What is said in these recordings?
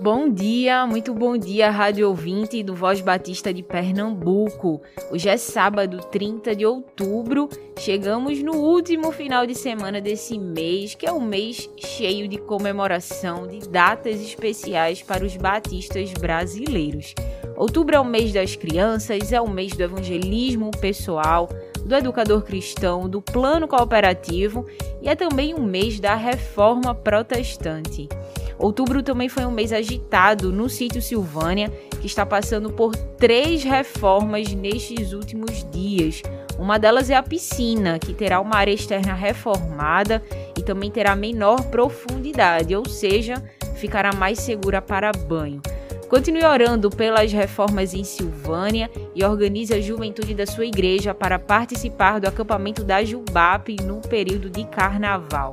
bom dia! Muito bom dia, rádio ouvinte do Voz Batista de Pernambuco. Hoje é sábado, 30 de outubro. Chegamos no último final de semana desse mês, que é um mês cheio de comemoração de datas especiais para os batistas brasileiros. Outubro é o mês das crianças, é o mês do evangelismo pessoal, do educador cristão, do plano cooperativo e é também um mês da reforma protestante. Outubro também foi um mês agitado no sítio Silvânia, que está passando por três reformas nestes últimos dias. Uma delas é a piscina, que terá uma área externa reformada e também terá menor profundidade, ou seja, ficará mais segura para banho. Continue orando pelas reformas em Silvânia e organize a juventude da sua igreja para participar do acampamento da Jubap no período de carnaval.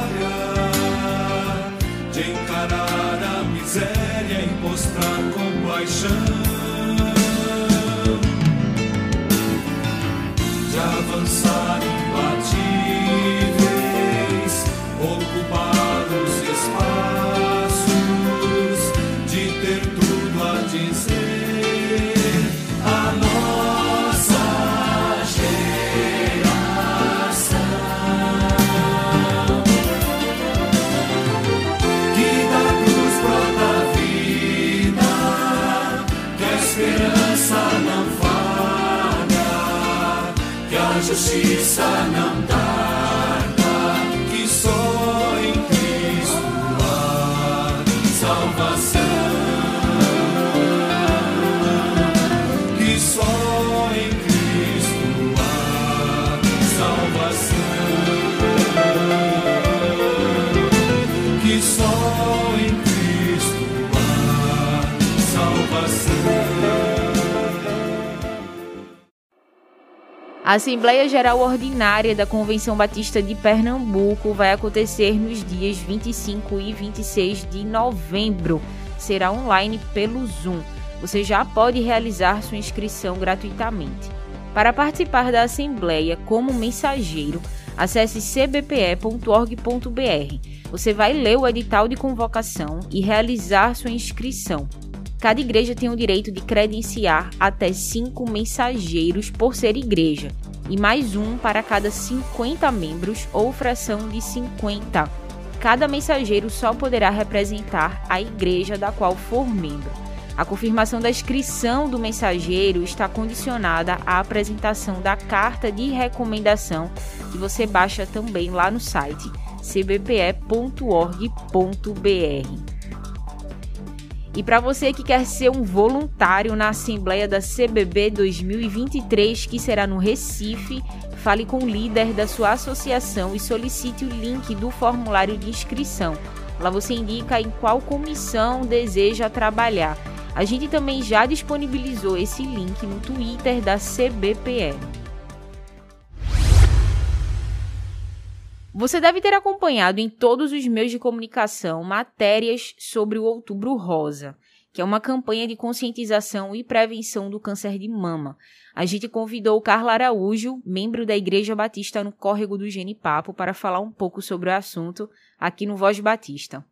de avançar justiça não tarda, que só em Cristo há salvação, que só em Cristo há salvação, que só em Cristo há salvação. A Assembleia Geral Ordinária da Convenção Batista de Pernambuco vai acontecer nos dias 25 e 26 de novembro. Será online pelo Zoom. Você já pode realizar sua inscrição gratuitamente. Para participar da Assembleia como mensageiro, acesse cbpe.org.br. Você vai ler o edital de convocação e realizar sua inscrição. Cada igreja tem o direito de credenciar até cinco mensageiros por ser igreja, e mais um para cada 50 membros ou fração de 50. Cada mensageiro só poderá representar a igreja da qual for membro. A confirmação da inscrição do mensageiro está condicionada à apresentação da carta de recomendação que você baixa também lá no site cbpe.org.br. E para você que quer ser um voluntário na Assembleia da CBB 2023, que será no Recife, fale com o líder da sua associação e solicite o link do formulário de inscrição. Lá você indica em qual comissão deseja trabalhar. A gente também já disponibilizou esse link no Twitter da CBPE. Você deve ter acompanhado em todos os meios de comunicação matérias sobre o Outubro Rosa, que é uma campanha de conscientização e prevenção do câncer de mama. A gente convidou Carla Araújo, membro da Igreja Batista no Córrego do Genipapo, para falar um pouco sobre o assunto aqui no Voz Batista.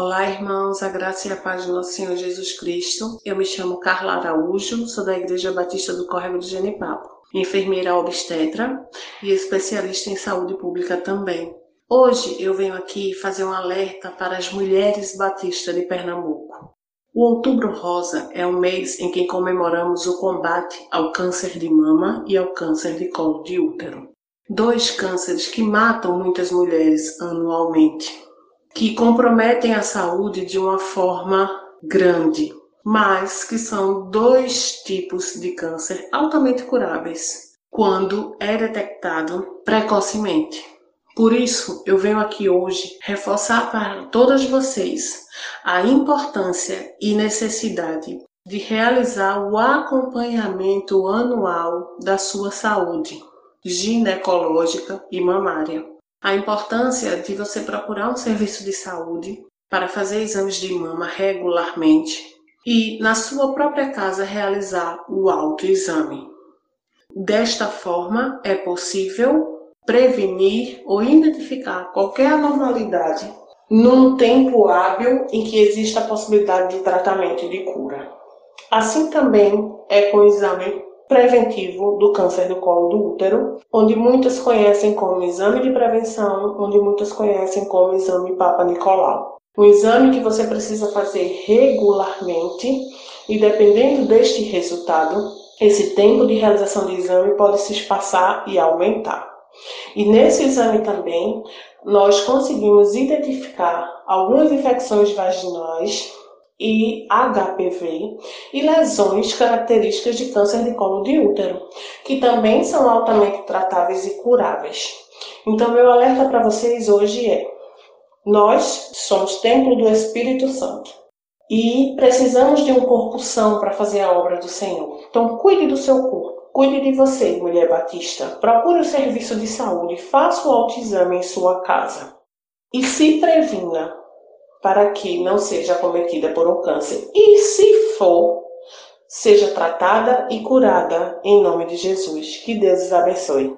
Olá, irmãos, a graça e a paz do nosso Senhor Jesus Cristo. Eu me chamo Carla Araújo, sou da Igreja Batista do Córrego do Genipapo, enfermeira obstetra e especialista em saúde pública também. Hoje eu venho aqui fazer um alerta para as mulheres batistas de Pernambuco. O Outubro Rosa é um mês em que comemoramos o combate ao câncer de mama e ao câncer de colo de útero. dois cânceres que matam muitas mulheres anualmente, que comprometem a saúde de uma forma grande, mas que são dois tipos de câncer altamente curáveis quando é detectado precocemente. Por isso, eu venho aqui hoje reforçar para todas vocês a importância e necessidade de realizar o acompanhamento anual da sua saúde ginecológica e mamária. A importância de você procurar um serviço de saúde para fazer exames de mama regularmente e, na sua própria casa, realizar o autoexame. Desta forma, é possível prevenir ou identificar qualquer anormalidade num tempo hábil em que exista a possibilidade de tratamento e de cura. Assim também é com o exame preventivo do câncer do colo do útero, onde muitas conhecem como exame de prevenção, onde muitas conhecem como exame Papa Nicolau. Um exame que você precisa fazer regularmente e dependendo deste resultado, esse tempo de realização do exame pode se espaçar e aumentar. E nesse exame também nós conseguimos identificar algumas infecções vaginais e HPV e lesões características de câncer de colo de útero, que também são altamente tratáveis e curáveis. Então, meu alerta para vocês hoje é: nós somos templo do Espírito Santo e precisamos de um corpo são para fazer a obra do Senhor. Então, cuide do seu corpo. Cuide de você, mulher batista. Procure o serviço de saúde, faça o autoexame em sua casa. E se previna para que não seja cometida por um câncer. E se for, seja tratada e curada em nome de Jesus. Que Deus os abençoe.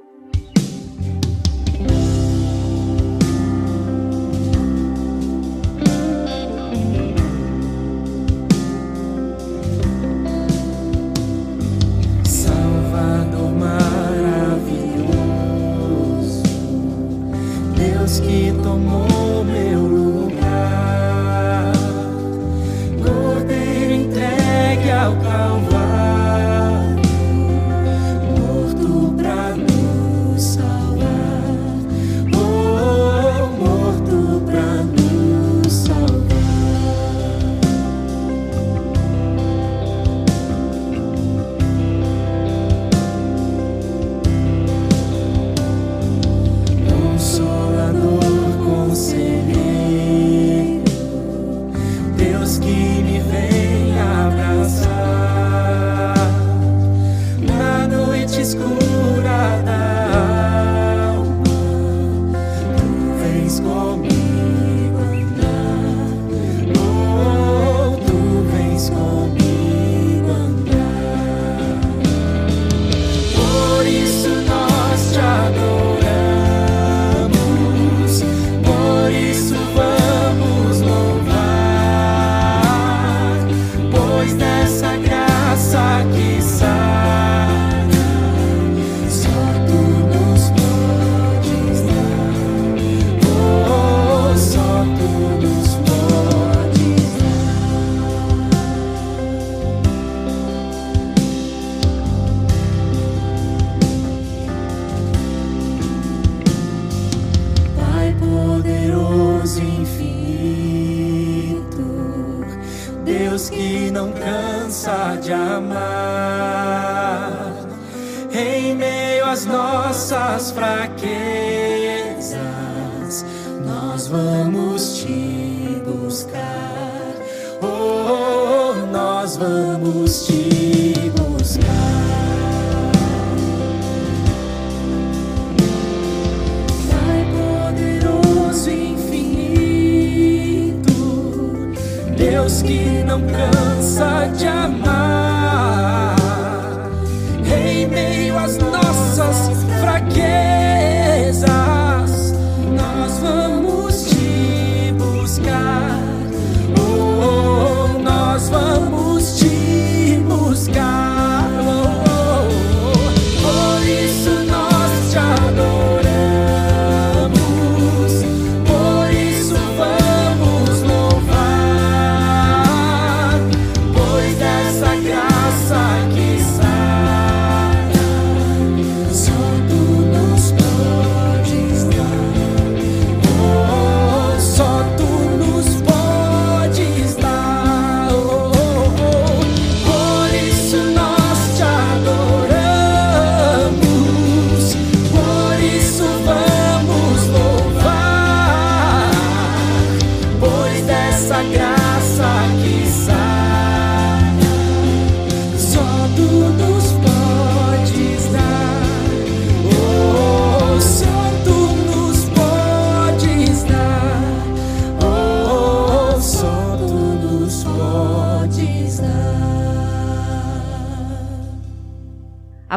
Que não cansa de amar,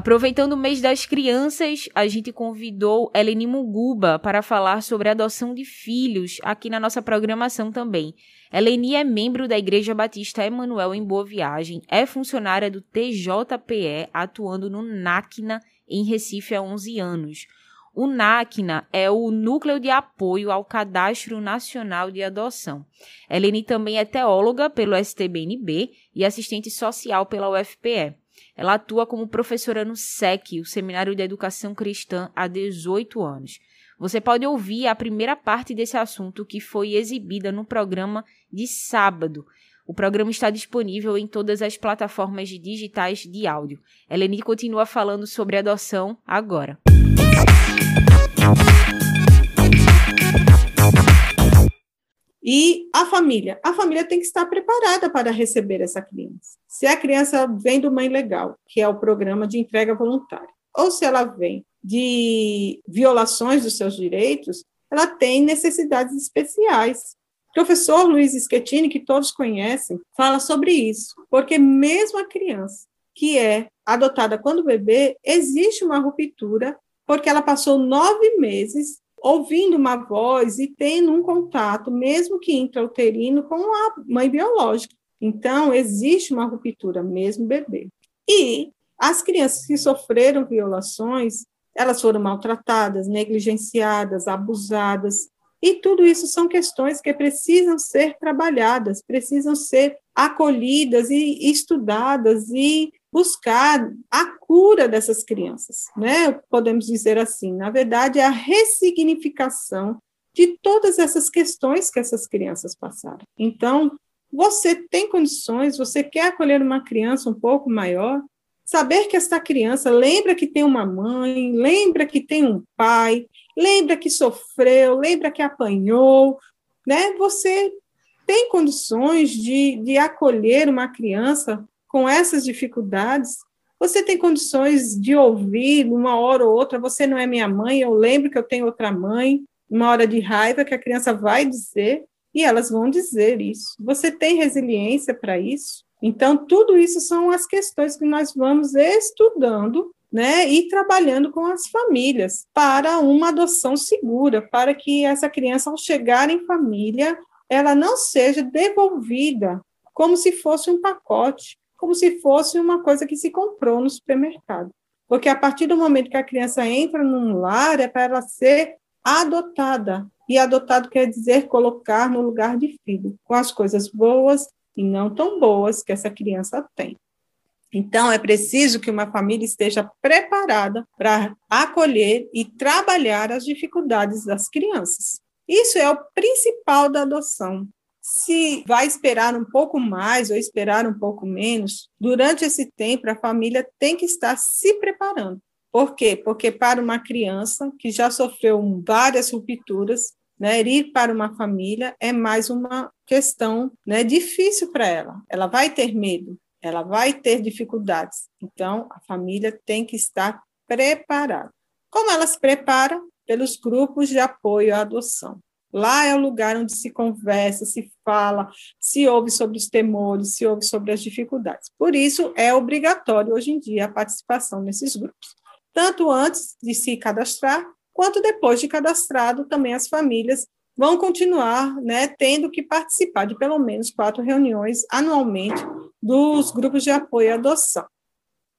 Aproveitando o mês das crianças, a gente convidou Eleni Muguba para falar sobre adoção de filhos aqui na nossa programação também. Eleni é membro da Igreja Batista Emanuel em Boa Viagem, é funcionária do TJPE, atuando no NACNA em Recife há 11 anos. O NACNA é o Núcleo de Apoio ao Cadastro Nacional de Adoção. Eleni também é teóloga pelo STBNB e assistente social pela UFPE. Ela atua como professora no SEC, o Seminário de Educação Cristã, há 18 anos. Você pode ouvir a primeira parte desse assunto que foi exibida no programa de sábado. O programa está disponível em todas as plataformas digitais de áudio. Eleni continua falando sobre adoção agora. E a família? A família tem que estar preparada para receber essa criança. Se a criança vem do Mãe Legal, que é o programa de entrega voluntária, ou se ela vem de violações dos seus direitos, ela tem necessidades especiais. O professor Luiz Schettini, que todos conhecem, fala sobre isso, porque mesmo a criança que é adotada quando bebê, existe uma ruptura, porque ela passou nove meses ouvindo uma voz e tendo um contato, mesmo que intrauterino, com a mãe biológica. Então, existe uma ruptura, mesmo bebê. E as crianças que sofreram violações, elas foram maltratadas, negligenciadas, abusadas, e tudo isso são questões que precisam ser trabalhadas, precisam ser acolhidas e estudadas e buscar a cura dessas crianças, né? Podemos dizer assim, na verdade, é a ressignificação de todas essas questões que essas crianças passaram. Então, você tem condições, você quer acolher uma criança um pouco maior, saber que esta criança lembra que tem uma mãe, lembra que tem um pai, lembra que sofreu, lembra que apanhou, né? Você tem condições de, de acolher uma criança com essas dificuldades, você tem condições de ouvir uma hora ou outra, você não é minha mãe, eu lembro que eu tenho outra mãe, uma hora de raiva que a criança vai dizer, e elas vão dizer isso. Você tem resiliência para isso? Então, tudo isso são as questões que nós vamos estudando né, e trabalhando com as famílias para uma adoção segura, para que essa criança, ao chegar em família, ela não seja devolvida como se fosse um pacote, como se fosse uma coisa que se comprou no supermercado. Porque a partir do momento que a criança entra num lar, é para ela ser adotada. E adotado quer dizer colocar no lugar de filho, com as coisas boas e não tão boas que essa criança tem. Então, é preciso que uma família esteja preparada para acolher e trabalhar as dificuldades das crianças. Isso é o principal da adoção se vai esperar um pouco mais ou esperar um pouco menos, durante esse tempo a família tem que estar se preparando. Por quê? Porque para uma criança que já sofreu várias rupturas, né, ir para uma família é mais uma questão né, difícil para ela. Ela vai ter medo, ela vai ter dificuldades. Então, a família tem que estar preparada. Como ela se prepara? Pelos grupos de apoio à adoção. Lá é o lugar onde se conversa, se fala, se ouve sobre os temores, se ouve sobre as dificuldades. Por isso, é obrigatório hoje em dia a participação nesses grupos. Tanto antes de se cadastrar, quanto depois de cadastrado, também as famílias vão continuar né, tendo que participar de pelo menos quatro reuniões anualmente dos grupos de apoio à adoção.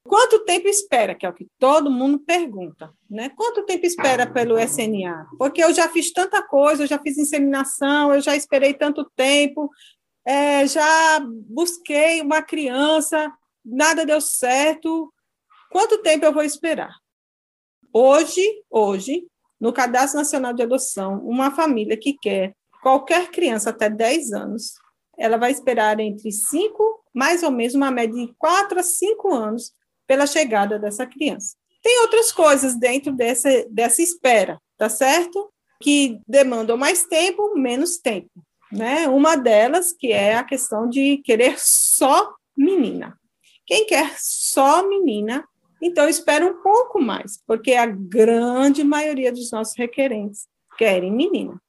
Quanto tempo espera, que é o que todo mundo pergunta, né? Quanto tempo espera pelo SNA? Porque eu já fiz tanta coisa, eu já fiz inseminação, eu já esperei tanto tempo, é, já busquei uma criança, nada deu certo. Quanto tempo eu vou esperar? Hoje, hoje, no Cadastro Nacional de Adoção, uma família que quer qualquer criança até 10 anos, ela vai esperar entre 5, mais ou menos uma média de 4 a 5 anos pela chegada dessa criança. Tem outras coisas dentro dessa, dessa espera, tá certo? Que demandam mais tempo, menos tempo. Né? Uma delas que é a questão de querer só menina. Quem quer só menina, então espera um pouco mais, porque a grande maioria dos nossos requerentes querem menina.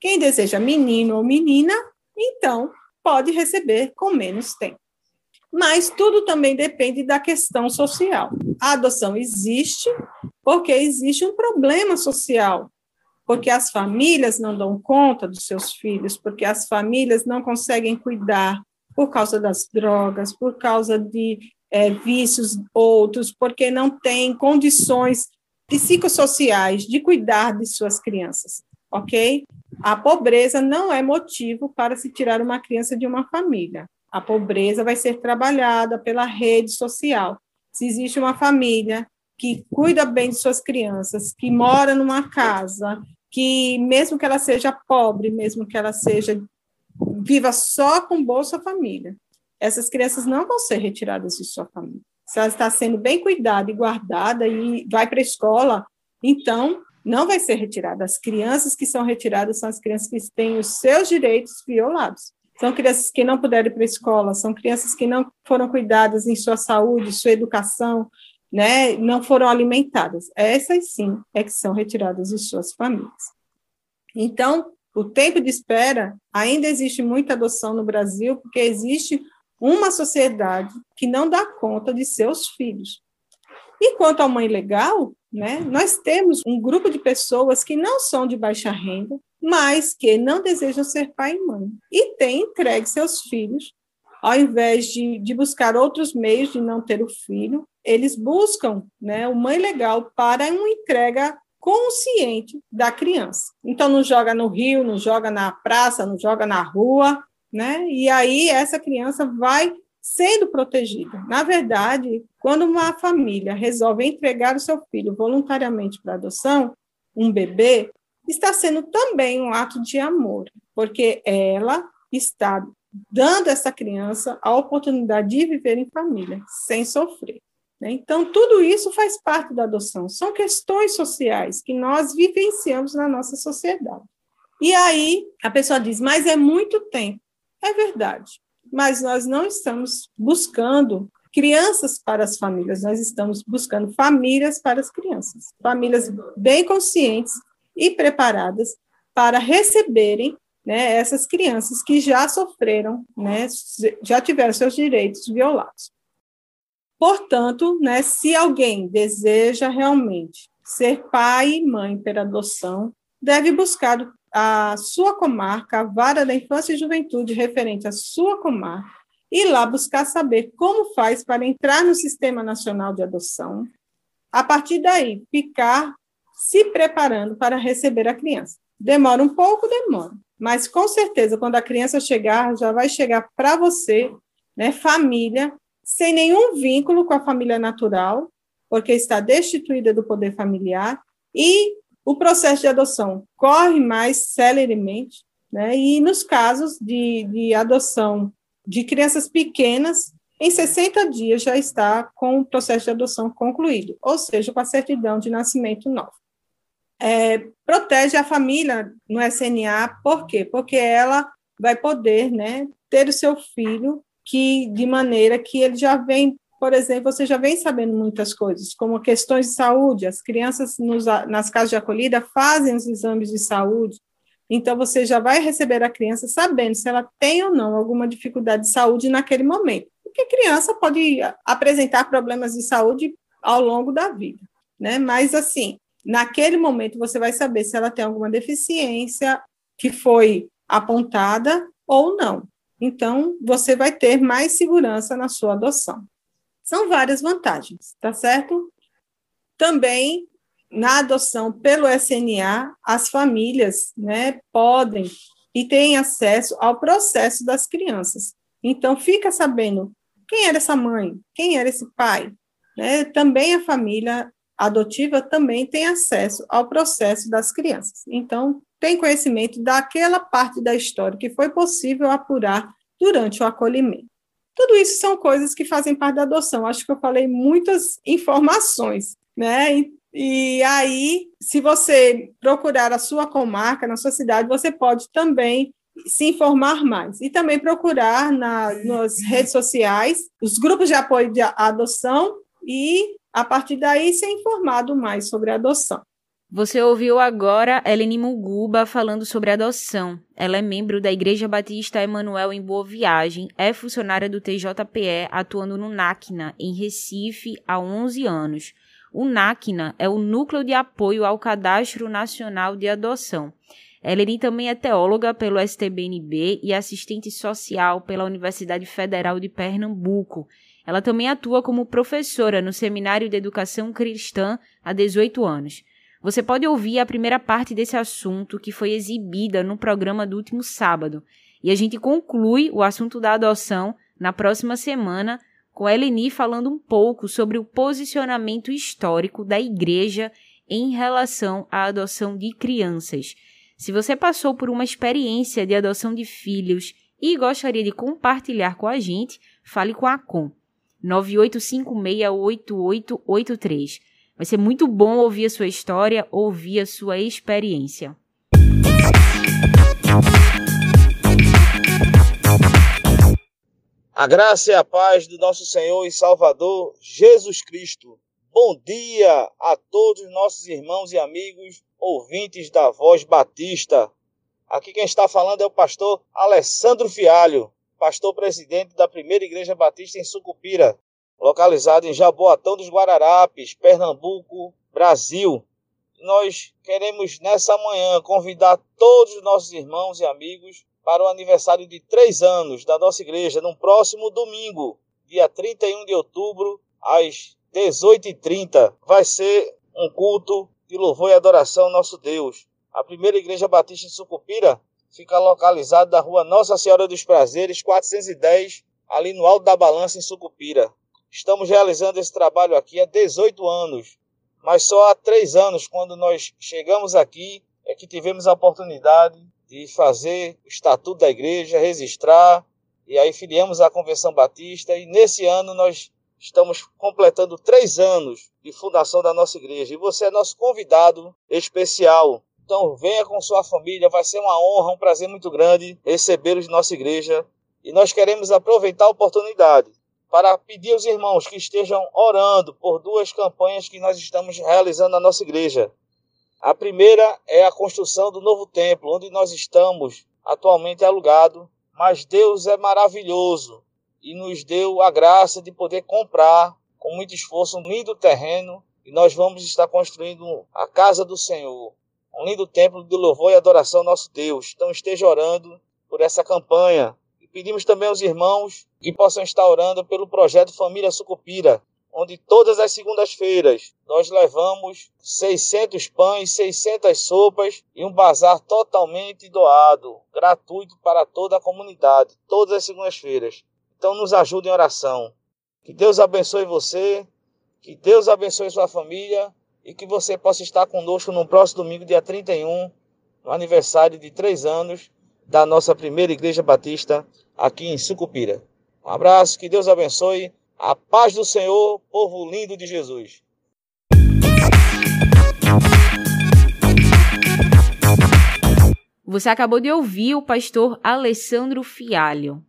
Quem deseja menino ou menina, então pode receber com menos tempo. Mas tudo também depende da questão social. A adoção existe porque existe um problema social, porque as famílias não dão conta dos seus filhos, porque as famílias não conseguem cuidar por causa das drogas, por causa de é, vícios outros, porque não têm condições psicossociais de cuidar de suas crianças, ok? A pobreza não é motivo para se tirar uma criança de uma família. A pobreza vai ser trabalhada pela rede social. Se existe uma família que cuida bem de suas crianças, que mora numa casa, que mesmo que ela seja pobre, mesmo que ela seja viva só com Bolsa Família, essas crianças não vão ser retiradas de sua família. Se ela está sendo bem cuidada e guardada e vai para a escola, então não vai ser retirada. As crianças que são retiradas são as crianças que têm os seus direitos violados. São crianças que não puderam ir para a escola, são crianças que não foram cuidadas em sua saúde, sua educação, né, não foram alimentadas. Essas sim é que são retiradas de suas famílias. Então, o tempo de espera ainda existe muita adoção no Brasil, porque existe uma sociedade que não dá conta de seus filhos. E quanto à mãe legal, né, nós temos um grupo de pessoas que não são de baixa renda, mas que não desejam ser pai e mãe, e têm entregue seus filhos, ao invés de, de buscar outros meios de não ter o filho, eles buscam né, o mãe legal para uma entrega consciente da criança. Então, não joga no rio, não joga na praça, não joga na rua, né? E aí essa criança vai sendo protegida. Na verdade, quando uma família resolve entregar o seu filho voluntariamente para adoção, um bebê, está sendo também um ato de amor, porque ela está dando a essa criança a oportunidade de viver em família, sem sofrer. Né? Então, tudo isso faz parte da adoção. São questões sociais que nós vivenciamos na nossa sociedade. E aí, a pessoa diz, mas é muito tempo. É verdade mas nós não estamos buscando crianças para as famílias, nós estamos buscando famílias para as crianças, famílias bem conscientes e preparadas para receberem né, essas crianças que já sofreram, né, já tiveram seus direitos violados. Portanto, né, se alguém deseja realmente ser pai e mãe pela adoção, deve buscar a sua comarca, a vara da infância e juventude referente à sua comarca, e lá buscar saber como faz para entrar no Sistema Nacional de Adoção. A partir daí, ficar se preparando para receber a criança. Demora um pouco, demora, mas com certeza, quando a criança chegar, já vai chegar para você, né, família, sem nenhum vínculo com a família natural, porque está destituída do poder familiar, e o processo de adoção corre mais celeremente, né? e nos casos de, de adoção de crianças pequenas, em 60 dias já está com o processo de adoção concluído, ou seja, com a certidão de nascimento nova. É, protege a família no SNA, por quê? Porque ela vai poder né, ter o seu filho que de maneira que ele já vem por exemplo, você já vem sabendo muitas coisas, como questões de saúde. As crianças nos, nas casas de acolhida fazem os exames de saúde, então você já vai receber a criança sabendo se ela tem ou não alguma dificuldade de saúde naquele momento. Porque criança pode apresentar problemas de saúde ao longo da vida, né? Mas assim, naquele momento você vai saber se ela tem alguma deficiência que foi apontada ou não. Então, você vai ter mais segurança na sua adoção. São várias vantagens, tá certo? Também na adoção pelo SNA, as famílias, né, podem e têm acesso ao processo das crianças. Então, fica sabendo quem era essa mãe, quem era esse pai. Né? Também a família adotiva também tem acesso ao processo das crianças. Então, tem conhecimento daquela parte da história que foi possível apurar durante o acolhimento. Tudo isso são coisas que fazem parte da adoção. Acho que eu falei muitas informações, né? E, aí, se você procurar a sua comarca, na sua cidade, você pode também se informar mais. E também procurar na, nas redes sociais os grupos de apoio de adoção e, a partir daí, ser informado mais sobre a adoção. Você ouviu agora Eleni Muguba falando sobre adoção. Ela é membro da Igreja Batista Emanuel em Boa Viagem, é funcionária do TJPE, atuando no NACNA, em Recife, há 11 anos. O NACNA é o Núcleo de Apoio ao Cadastro Nacional de Adoção. Eleni também é teóloga pelo STBNB e assistente social pela Universidade Federal de Pernambuco. Ela também atua como professora no Seminário de Educação Cristã há 18 anos. Você pode ouvir a primeira parte desse assunto que foi exibida no programa do último sábado. E a gente conclui o assunto da adoção na próxima semana com a Eleni falando um pouco sobre o posicionamento histórico da igreja em relação à adoção de crianças. Se você passou por uma experiência de adoção de filhos e gostaria de compartilhar com a gente, fale com a Com 98568883. Vai ser muito bom ouvir a sua história, ouvir a sua experiência. A graça e a paz do nosso Senhor e Salvador Jesus Cristo. Bom dia a todos nossos irmãos e amigos ouvintes da Voz Batista. Aqui quem está falando é o pastor Alessandro Fialho, pastor presidente da Primeira Igreja Batista em Sucupira, localizado em Jaboatão dos Guararapes, Pernambuco, Brasil. Nós queremos nessa manhã convidar todos os nossos irmãos e amigos para o aniversário de três anos da nossa igreja, no próximo domingo, dia 31 de outubro, às 18h30. Vai ser um culto de louvor e adoração ao nosso Deus. A primeira igreja batista em Sucupira fica localizada na rua Nossa Senhora dos Prazeres, 410, ali no Alto da Balança, em Sucupira. Estamos realizando esse trabalho aqui há 18 anos, mas só há três anos, quando nós chegamos aqui, é que tivemos a oportunidade de fazer o estatuto da igreja, registrar, e aí filiamos à Convenção Batista, e nesse ano nós estamos completando três anos de fundação da nossa igreja, e você é nosso convidado especial. Então venha com sua família, vai ser uma honra, um prazer muito grande recebê-los de nossa igreja, e nós queremos aproveitar a oportunidade para pedir aos irmãos que estejam orando por duas campanhas que nós estamos realizando na nossa igreja. A primeira é a construção do novo templo, onde nós estamos atualmente alugado, mas Deus é maravilhoso e nos deu a graça de poder comprar com muito esforço um lindo terreno e nós vamos estar construindo a casa do Senhor, um lindo templo de louvor e adoração ao nosso Deus. Então esteja orando por essa campanha Pedimos também aos irmãos que possam estar orando pelo projeto Família Sucupira, onde todas as segundas-feiras nós levamos 600 pães, 600 sopas e um bazar totalmente doado, gratuito para toda a comunidade, todas as segundas-feiras. Então nos ajude em oração. Que Deus abençoe você, que Deus abençoe sua família e que você possa estar conosco no próximo domingo, dia 31, no aniversário de três anos da nossa primeira Igreja Batista aqui em Sucupira. Um abraço, que Deus abençoe. A paz do Senhor, povo lindo de Jesus. Você acabou de ouvir o pastor Alessandro Fialho.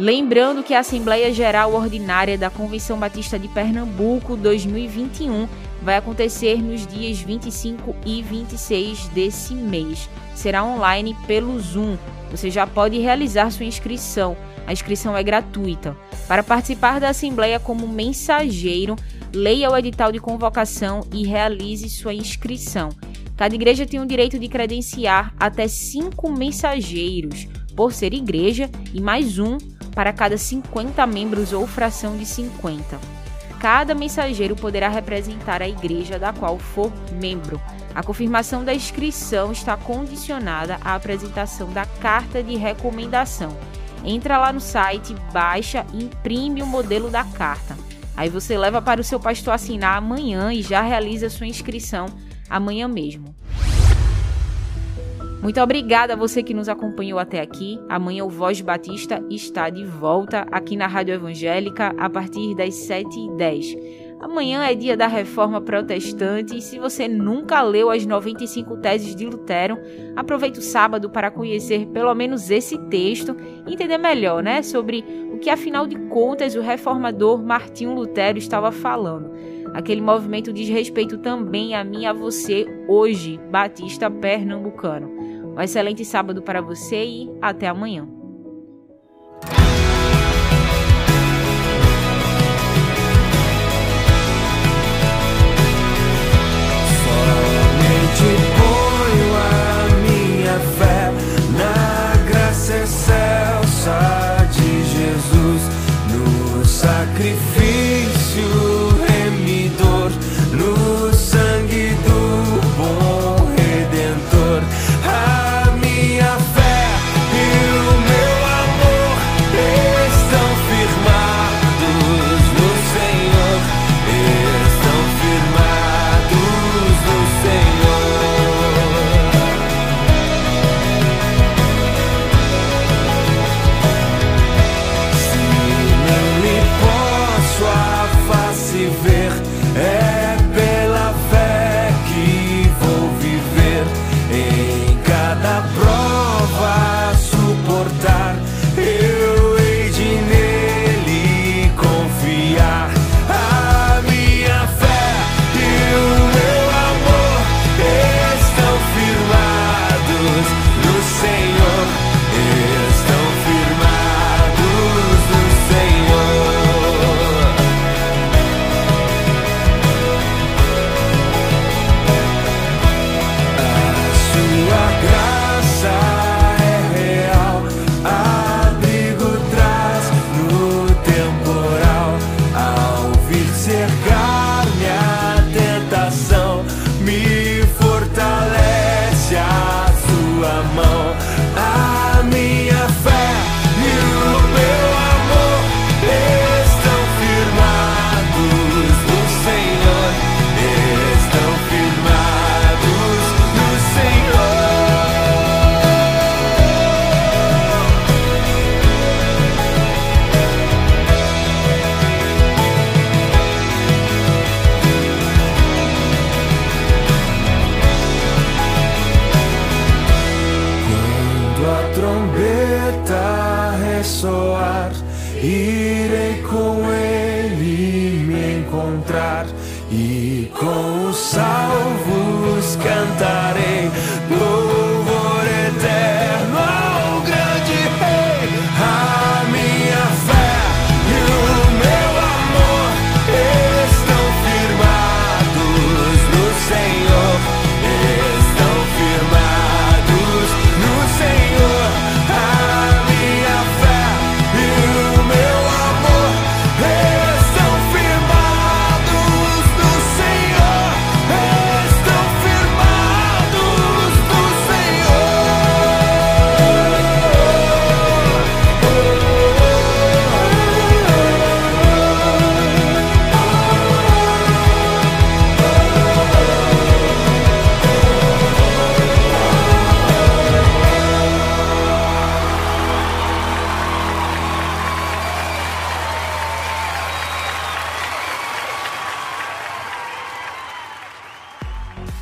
Lembrando que a Assembleia Geral Ordinária da Convenção Batista de Pernambuco 2021 vai acontecer nos dias 25 e 26 desse mês. Será online pelo Zoom. Você já pode realizar sua inscrição. A inscrição é gratuita. Para participar da Assembleia como mensageiro, leia o edital de convocação e realize sua inscrição. Cada igreja tem o direito de credenciar até cinco mensageiros por ser igreja e mais um para cada 50 membros ou fração de 50 cada mensageiro poderá representar a igreja da qual for membro. A confirmação da inscrição está condicionada à apresentação da carta de recomendação. Entra lá no site, baixa e imprime o modelo da carta. Aí você leva para o seu pastor assinar amanhã e já realiza sua inscrição amanhã mesmo. Muito obrigada a você que nos acompanhou até aqui. Amanhã o Voz Batista está de volta aqui na Rádio Evangélica a partir das 7h10. Amanhã é dia da reforma protestante e se você nunca leu as 95 teses de Lutero, aproveite o sábado para conhecer pelo menos esse texto e entender melhor né, sobre o que, afinal de contas, o reformador Martinho Lutero estava falando. Aquele movimento diz respeito também a mim e a você hoje, Batista Pernambucano. Um excelente sábado para você e até amanhã. e com os salvos cantarei.